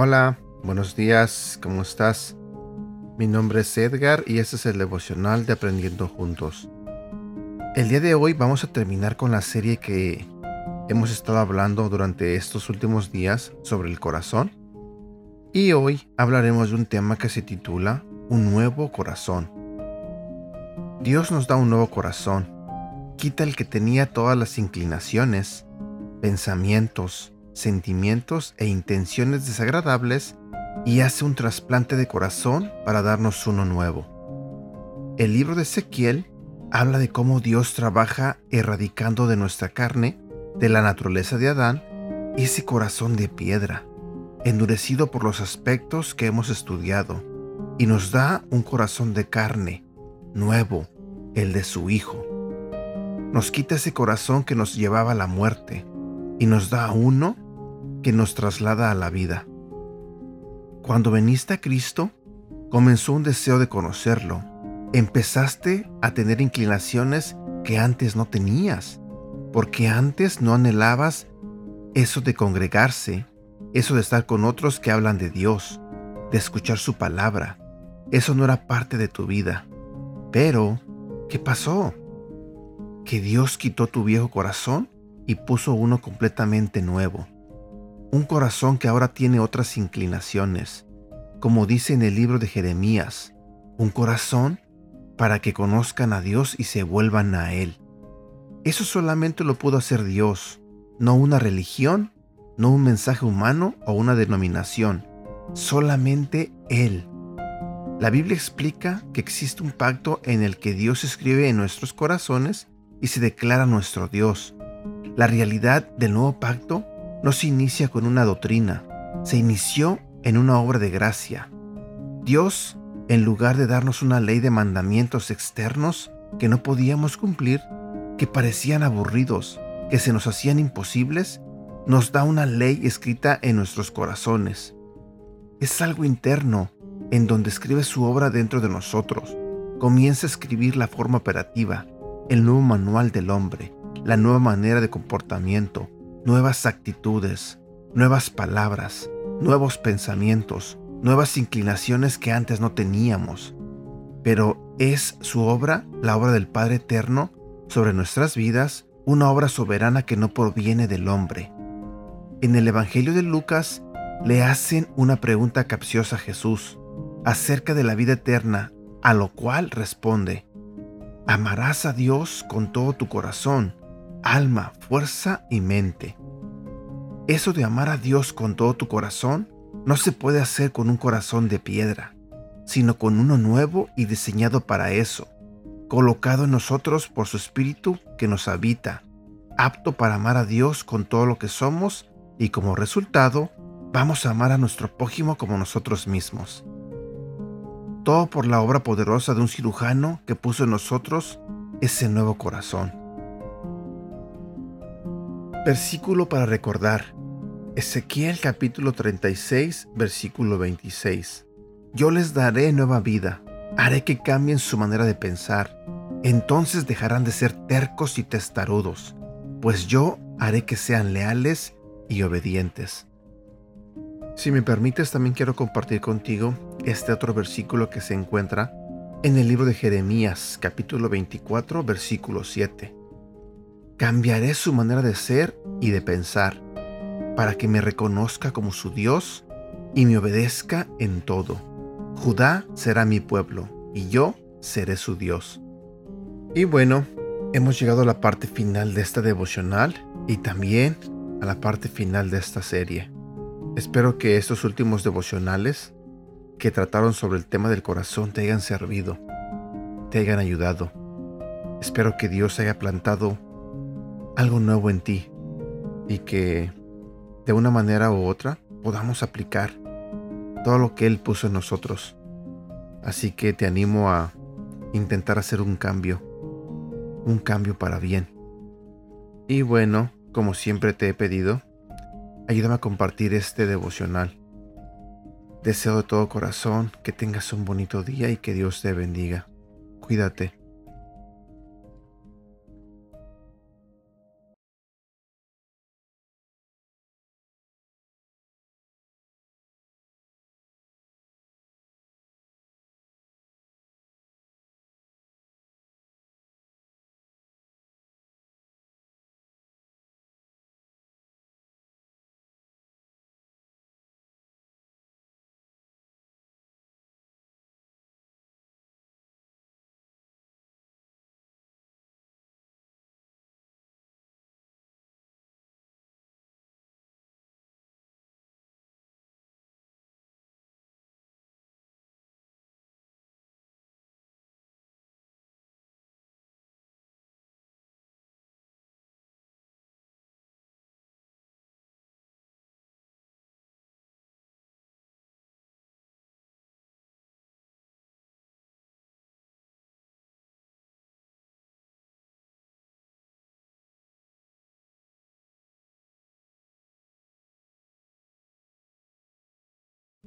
Hola, buenos días, ¿cómo estás? Mi nombre es Edgar y este es el devocional de Aprendiendo Juntos. El día de hoy vamos a terminar con la serie que hemos estado hablando durante estos últimos días sobre el corazón. Y hoy hablaremos de un tema que se titula Un nuevo corazón. Dios nos da un nuevo corazón, quita el que tenía todas las inclinaciones, pensamientos, sentimientos e intenciones desagradables y hace un trasplante de corazón para darnos uno nuevo. El libro de Ezequiel habla de cómo Dios trabaja erradicando de nuestra carne, de la naturaleza de Adán, ese corazón de piedra, endurecido por los aspectos que hemos estudiado, y nos da un corazón de carne, nuevo, el de su Hijo. Nos quita ese corazón que nos llevaba a la muerte y nos da uno que nos traslada a la vida. Cuando veniste a Cristo, comenzó un deseo de conocerlo. Empezaste a tener inclinaciones que antes no tenías, porque antes no anhelabas eso de congregarse, eso de estar con otros que hablan de Dios, de escuchar su palabra. Eso no era parte de tu vida. Pero, ¿qué pasó? Que Dios quitó tu viejo corazón y puso uno completamente nuevo un corazón que ahora tiene otras inclinaciones, como dice en el libro de Jeremías, un corazón para que conozcan a Dios y se vuelvan a Él. Eso solamente lo pudo hacer Dios, no una religión, no un mensaje humano o una denominación, solamente Él. La Biblia explica que existe un pacto en el que Dios escribe en nuestros corazones y se declara nuestro Dios. La realidad del nuevo pacto no se inicia con una doctrina, se inició en una obra de gracia. Dios, en lugar de darnos una ley de mandamientos externos que no podíamos cumplir, que parecían aburridos, que se nos hacían imposibles, nos da una ley escrita en nuestros corazones. Es algo interno, en donde escribe su obra dentro de nosotros. Comienza a escribir la forma operativa, el nuevo manual del hombre, la nueva manera de comportamiento, nuevas actitudes, nuevas palabras, nuevos pensamientos, nuevas inclinaciones que antes no teníamos. Pero es su obra, la obra del Padre Eterno, sobre nuestras vidas, una obra soberana que no proviene del hombre. En el Evangelio de Lucas le hacen una pregunta capciosa a Jesús acerca de la vida eterna, a lo cual responde, amarás a Dios con todo tu corazón, alma, fuerza y mente. Eso de amar a Dios con todo tu corazón no se puede hacer con un corazón de piedra, sino con uno nuevo y diseñado para eso, colocado en nosotros por su Espíritu que nos habita, apto para amar a Dios con todo lo que somos y como resultado vamos a amar a nuestro prójimo como nosotros mismos. Todo por la obra poderosa de un cirujano que puso en nosotros ese nuevo corazón. Versículo para recordar. Ezequiel capítulo 36, versículo 26. Yo les daré nueva vida, haré que cambien su manera de pensar. Entonces dejarán de ser tercos y testarudos, pues yo haré que sean leales y obedientes. Si me permites, también quiero compartir contigo este otro versículo que se encuentra en el libro de Jeremías, capítulo 24, versículo 7. Cambiaré su manera de ser y de pensar, para que me reconozca como su Dios y me obedezca en todo. Judá será mi pueblo, y yo seré su Dios. Y bueno, hemos llegado a la parte final de esta devocional y también a la parte final de esta serie. Espero que estos últimos devocionales que trataron sobre el tema del corazón te hayan servido, te hayan ayudado. Espero que Dios haya plantado algo nuevo en ti y que de una manera u otra podamos aplicar todo lo que Él puso en nosotros. Así que te animo a intentar hacer un cambio, un cambio para bien. Y bueno, como siempre te he pedido, ayúdame a compartir este devocional. Deseo de todo corazón que tengas un bonito día y que Dios te bendiga. Cuídate.